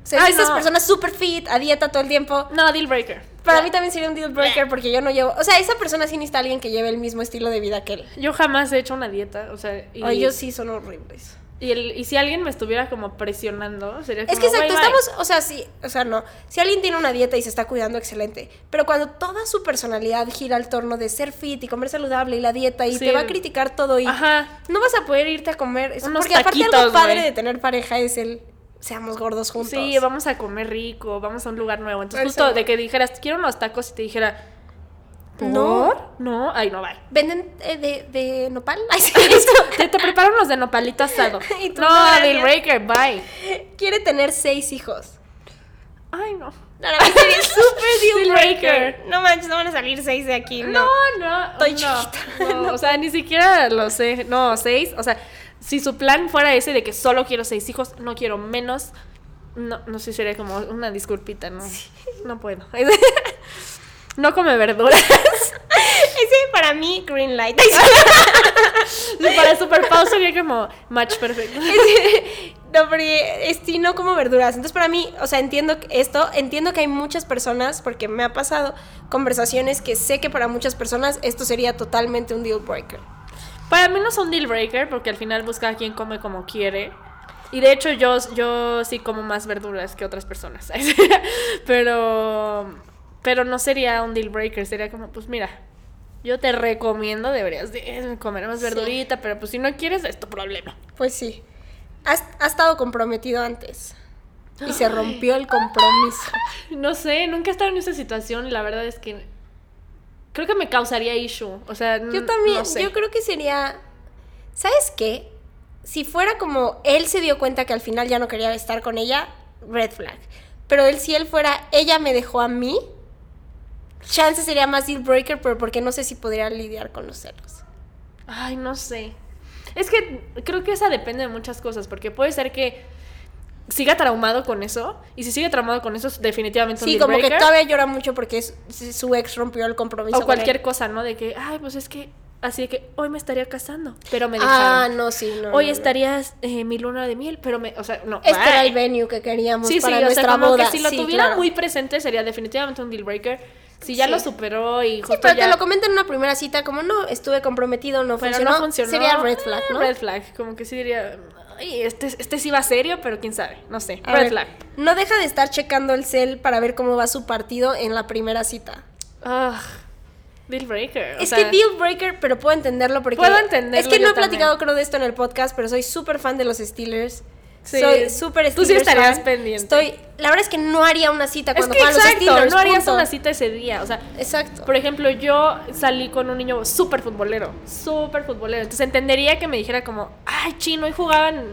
O sea, Ay, esas no. personas super fit, a dieta todo el tiempo. No, deal breaker. Para mí también sería un deal breaker porque yo no llevo. O sea, esa persona sí necesita alguien que lleve el mismo estilo de vida que él. Yo jamás he hecho una dieta, o sea, y, O ellos sí son horribles. Y, el- y si alguien me estuviera como presionando, sería como Es que exacto, "Bye, bye". estamos, o sea, sí, o sea, no. Si alguien tiene una dieta y se está cuidando, excelente. Pero cuando toda su personalidad gira al torno de ser fit y comer saludable y la dieta y Sí. te va a criticar todo y Ajá. no vas a poder irte a comer. eso- Unos porque aparte algo padre de tener pareja es el seamos gordos juntos. Sí, vamos a comer rico, vamos a un lugar nuevo. Entonces, justo de que dijeras, quiero unos tacos y te dijera. ¿Por? No, ay, no, bye. ¿Venden eh, de, de nopal? Ay, sí, Te, te preparo unos de nopalito asado. Y tú, no, no, deal breaker, bye. Quiere tener seis hijos. Ay, no. Para mí sería súper deal breaker. No manches, no van a salir seis de aquí. No. No, no. Estoy no, chiquita. no, o sea, ni siquiera lo sé. No, seis. O sea, si su plan fuera ese de que solo quiero seis hijos, no quiero menos. No, no sé, sería como una disculpita, no. No puedo. No come verduras. Ese para mí, green light. Para Super Pau sería como match perfecto. no, porque es sí, no como verduras. Entonces, para mí, o sea, entiendo esto, entiendo que hay muchas personas, porque me ha pasado conversaciones que sé que para muchas personas esto sería totalmente un deal breaker. Para mí no son deal breaker porque al final busca a quien come como quiere. Y de hecho yo, yo sí como más verduras que otras personas. pero, pero no sería un deal breaker. Sería como, pues mira, yo te recomiendo, deberías de comer más Sí. verdurita. Pero pues si no quieres, es tu problema. Pues sí. Has, ha estado comprometido antes. Y se rompió el compromiso. No sé, nunca he estado en esa situación. y La verdad es que creo que me causaría issue. O sea, Yo también, no sé. yo creo que sería. ¿Sabes qué? Si fuera como él se dio cuenta que al final ya no quería estar con ella, red flag. Pero él, si él fuera, ella me dejó a mí, chance sería más deal breaker, pero porque no sé si podría lidiar con los celos. Ay, no sé. Es que creo que esa depende de muchas cosas, porque puede ser que siga traumado con eso, y si sigue traumado con eso, es definitivamente un Sí, deal como que todavía llora mucho porque es- su ex rompió el compromiso. O con cualquier él. cosa, ¿no? De que, ay, pues es que, así que hoy me estaría casando, pero me Ah, dejaron. no, sí, no. hoy no, no. estaría eh, mi luna de miel, pero me, o sea, no. Este era el venue que queríamos Sí, sí, para o sea, nuestra como boda. que si lo sí, tuviera claro. muy presente sería definitivamente un deal breaker. Si ya Sí. lo superó y justo Sí, pero ya... te lo comento en una primera cita, como no, estuve comprometido, no, pero funcionó, no funcionó. Sería red flag, ¿no? Red flag, como que sí diría, ay, este, este sí va serio, pero quién sabe, no sé. A red ver, flag. No deja de estar checando el cel para ver cómo va su partido en la primera cita. Ah, deal breaker. o es sea, que deal breaker, pero puedo entenderlo porque... Puedo entenderlo Es que no he platicado también. creo de esto en el podcast, pero soy súper fan de los Steelers. Sí. Soy súper Tú sí estarías fan. pendiente. Estoy... La verdad es que no haría una cita es cuando que juegan los exacto, Steelers. no harías punto. una cita ese día. O sea, Exacto. por ejemplo, yo salí con un niño súper futbolero, súper futbolero. Entonces entendería que me dijera como, ay, chino, y jugaban.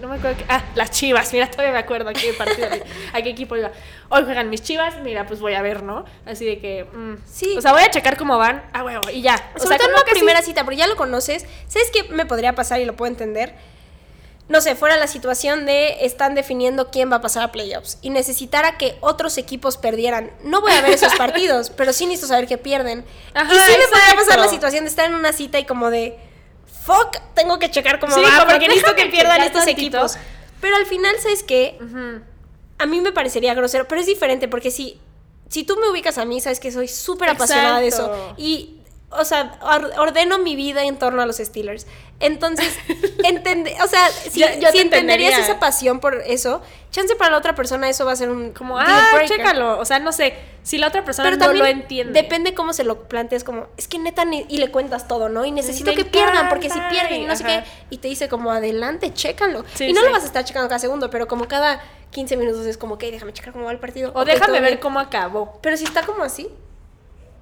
No me acuerdo. qué- ah, las chivas, mira, todavía me acuerdo a qué partido, a qué equipo iba. Hoy juegan mis chivas, mira, pues voy a ver, ¿no? Así de que. mm, Sí. O sea, voy a checar cómo van. Ah, huevo, y ya. O Sobre sea, todo en que sí. primera cita, porque ya lo conoces. ¿Sabes qué me podría pasar y lo puedo entender? No sé, fuera la situación de están definiendo quién va a pasar a playoffs y necesitara que otros equipos perdieran. No voy a ver esos partidos, pero sí necesito saber que pierden. Ajá, y sí me podría pasar exacto. la situación de estar en una cita y como de fuck, tengo que checar cómo Sí, va porque necesito que pierdan estos tantito. equipos. Pero al final, ¿sabes qué? A mí me parecería grosero, pero es diferente porque si, si tú me ubicas a mí, sabes que soy súper apasionada de eso. Exacto. Y, o sea, or- ordeno mi vida en torno a los Steelers. Entonces, entende, o sea, si, Yo- yo si te entenderías entendería. esa pasión por eso, chance para la otra persona eso va a ser un Como, ah, breaker. chécalo. O sea, no sé. Si la otra persona Pero no lo entiende. depende cómo se lo plantees, como, es que neta, ni- y le cuentas todo, ¿no? Y necesito Me que pierdan, porque si pierden y no sé qué, y te dice como, adelante, chécalo. Sí, y no sí. lo vas a estar checando cada segundo, pero como cada 15 minutos es como, ok, déjame checar cómo va el partido. O déjame ver bien". cómo acabó. Pero si está como así,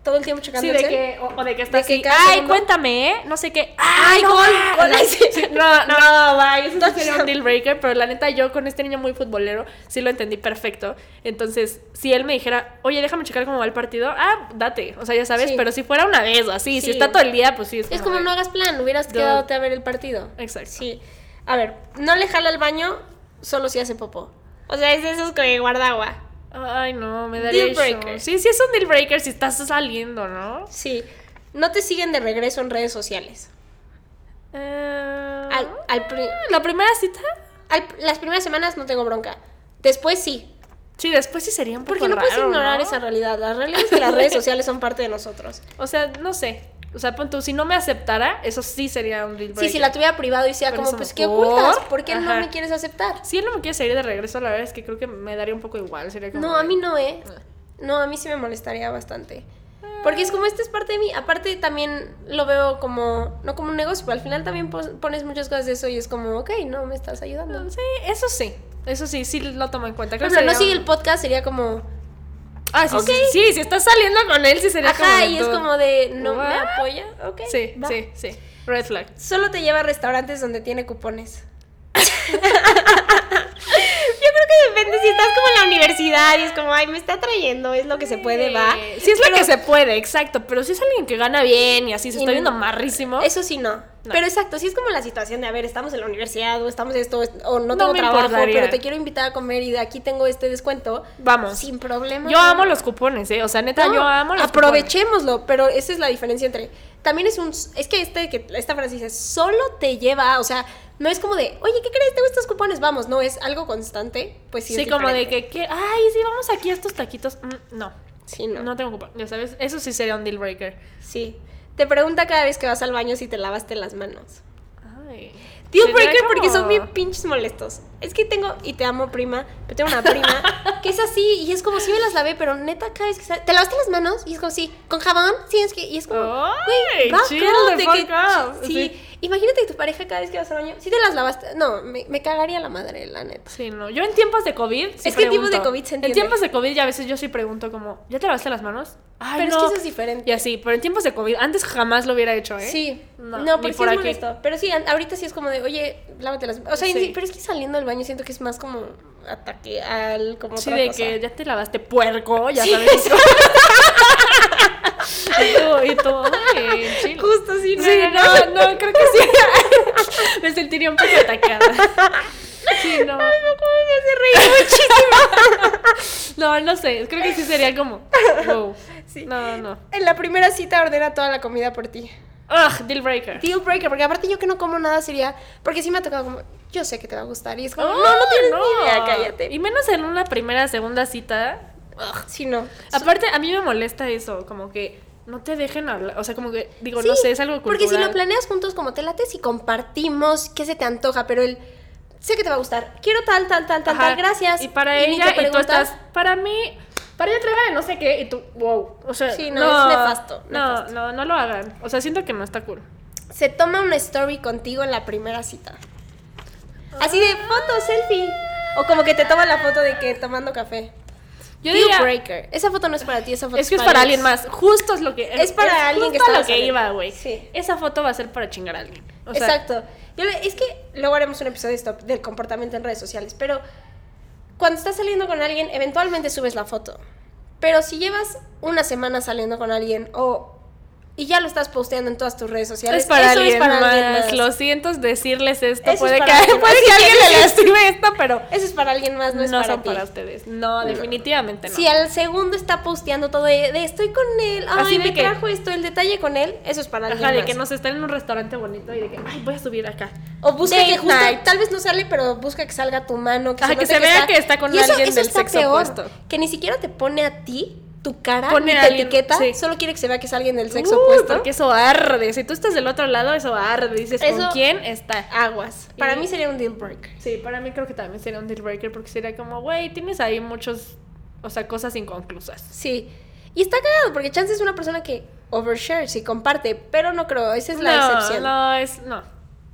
todo el tiempo checando Sí, de que, o, o de que está De que así. cada Ay, segundo- cuéntame, ¿eh? No sé qué. ¡Ay, no, gol! va". gol! Sí. No, no, vaya, eso No, sería no. un deal breaker, pero la neta yo con este niño muy futbolero sí lo entendí perfecto. Entonces, si él me dijera, oye, déjame checar cómo va el partido, ah, date, o sea, ya sabes, Sí. pero si fuera una vez o así, Sí. si está todo el día, pues sí. Es, Es como de- no hagas plan, hubieras quedado a ver el partido. Exacto. Sí. A ver, no le jala al baño solo si hace popó. O sea, es de esos que guarda agua. Ay, no, me daría Deal breaker. Sí, sí es un deal breaker si estás saliendo, ¿no? Sí. No te siguen de regreso en redes sociales. Eh, Al, al pri- ¿La primera cita? al- las primeras semanas no tengo bronca. Después sí. Sí, después sí sería un poco Porque no puedes ignorar ¿no? esa realidad. La realidad es que las redes sociales son parte de nosotros. O sea, no sé. O sea, pon si no me aceptara, eso sí sería un deal breaker. Sí, si la tuviera privado y sea Por como, pues, ¿qué ¿por? ocultas? ¿Por qué no me quieres aceptar? Si él no me quiere seguir de regreso, la verdad es que creo que me daría un poco igual. Sería como No, de- a mí no, ¿eh? No, a mí sí me molestaría bastante. Porque es como, esta es parte de mí. Aparte también lo veo como, no como un negocio, pero al final también pones muchas cosas de eso y es como, ok, no, me estás ayudando. Sí, eso sí. Eso sí, sí lo tomo en cuenta. Creo que ejemplo, no sigue el podcast, sería como, Ah, sí, sí, sí, si estás saliendo con él, sí sería como. ajá, y es como de, no me apoya, ok. Sí, va. sí, sí. Red flag. Solo te lleva a restaurantes donde tiene cupones. Yo creo que depende si estás como en la universidad y es como, ay, me está trayendo, es lo que se puede, va. Eh, Sí, es lo que se puede, exacto. Pero si es alguien que gana bien y así se está viendo marrísimo. Eso sí no. No. Pero exacto, si es como la situación de, a ver, estamos en la universidad o estamos esto, est- o no No tengo me trabajo, importaría. pero te quiero invitar a comer y de aquí tengo este descuento. Vamos. Sin problema. Yo ¿no? amo los cupones, ¿eh? O sea, neta, No, yo amo los Aprovechémoslo, pero esa es la diferencia entre. También es un. Es que este que esta frase dice, solo te lleva, o sea, no es como de, oye, ¿qué crees? Tengo estos cupones, vamos, no, es algo constante. Pues sí, Sí, es como de que, que, ay, sí, vamos aquí a estos taquitos. Mm, no, Sí, no. no tengo cupón. Ya sabes, eso sí sería un deal breaker. Sí. Te pregunta cada vez que vas al baño si te lavaste las manos. Ay. Deal breaker como- porque son bien pinches molestos. Es que tengo, y te amo, prima, pero tengo una prima que es así y es como si me las lavé, pero neta, cada vez que sale- ¿Te lavaste las manos? Y es como, sí, ¿con jabón? Sí, es que, y es como, güey, chill girl, de que-. Sí. Sí. imagínate que tu pareja cada vez que vas al baño, si te las lavaste, no, me, me cagaría la madre, la neta. Sí, no. Yo en tiempos de COVID. sí Es que en tiempos de. COVID se En tiempos de COVID ya a veces yo sí pregunto como, ¿ya te lavaste las manos? Ay, Pero es no. que eso es diferente. Y así, pero en tiempos de COVID, antes jamás lo hubiera hecho, ¿eh? Sí, No, no, pero sí por es aquí. molesto. Pero sí, ahorita sí es como de, oye, lávate las O sea, Sí. pero es que saliendo del baño siento que es más como ataque al, como Sí, otra de cosa. que ya te lavaste puerco, ya Sí, sabes. y tú, y ay, chill. Justo sí, no, Sí, no, no, no, creo que sí. Me sentiría un poco atacada. Sí, no. No, no sé, creo que sí sería como, wow. Sí. No, no. En la primera cita ordena toda la comida por ti. Ugh, deal breaker. Deal breaker, porque aparte yo que no como nada sería. Porque sí me ha tocado como. Yo sé que te va a gustar. Y es como. Oh, no, no tienes ni idea, cállate. Y menos en una primera, segunda cita. Sí, no. Aparte, a mí me molesta eso, como que no te dejen hablar. O sea, como que, digo, Sí, no sé, es algo cultural. Porque si lo planeas juntos como te lates y compartimos qué se te antoja, pero el. Sé que te va a gustar. Quiero tal, tal, tal, tal, tal. Gracias. Y para ella, y tú estás, para mí, para traiga de no sé qué, y tú, wow. O sea, Sí, no, es nefasto, No, nefasto. no, no lo hagan. O sea, siento que no está cool. Se toma una story contigo en la primera cita. Así de foto, selfie. O como que te toma la foto de que tomando café. Yo Deal diría, breaker. Esa foto no es para ti, esa foto es que es para alguien más. Justo es lo que. Es para alguien que justo a estaba lo que saliendo. iba, güey. Sí. Esa foto va a ser para chingar a alguien. O sea, Exacto. Yo es que luego haremos un episodio de esto, del comportamiento en redes sociales, pero cuando estás saliendo con alguien, eventualmente subes la foto. Pero si llevas una semana saliendo con alguien o y ya lo estás posteando en todas tus redes sociales, Es para eso alguien, es para más. alguien más. Lo siento decirles esto. Eso puede es que, alguien puede que alguien le lastime esto, pero Eso es para alguien más, no, no, es para son ti. para ustedes. No, definitivamente no. Si al segundo está posteando todo de, de estoy con él, ay, Así me que- trajo esto, el detalle con él, eso es para alguien Ajá, de más. que nos está en un restaurante bonito y de que, ay, voy a subir acá. O busca que justo, night. tal vez no sale, pero busca que salga tu mano. Que Ajá, se, que se vea que está con Y eso- alguien eso del está sexo peor, opuesto. Que ni siquiera te pone a ti tu cara, Pone ni a te alguien- etiqueta, sí. solo quiere que se vea que es alguien del sexo opuesto. Porque eso arde. Si tú estás del otro lado, eso arde. Dices, ¿con quién está? Aguas. Para Y- mí sería un deal breaker. Sí, para mí creo que también sería un deal breaker porque sería como, güey, tienes ahí muchos, o sea, cosas inconclusas. Sí. Y está cagado, porque Chance es una persona que overshares y comparte, pero no creo, esa es la excepción. no, es, no.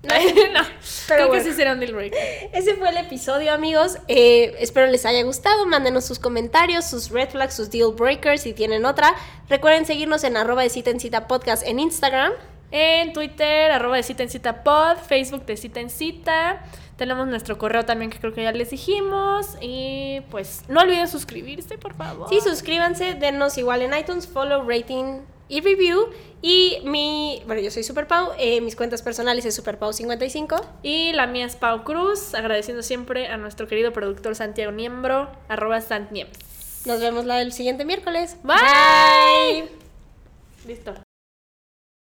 No. no. creo bueno. que sí sería un deal breaker. Ese fue el episodio, amigos. Eh, espero les haya gustado. Mándenos sus comentarios, sus red flags, sus deal breakers si tienen otra. Recuerden seguirnos en arroba de cita en cita podcast en Instagram. En Twitter, arroba de cita en cita pod, Facebook de cita en cita. Tenemos nuestro correo también que creo que ya les dijimos. Y pues no olviden suscribirse, por favor. Sí, suscríbanse, denos igual en iTunes, follow, rating y review. Y mi, bueno, yo soy Super Pau, eh, mis cuentas personales es SuperPau55. Y la mía es Pau Cruz, agradeciendo siempre a nuestro querido productor Santiago Niembro, arroba Santniems. Nos vemos la del siguiente miércoles. Bye. Listo.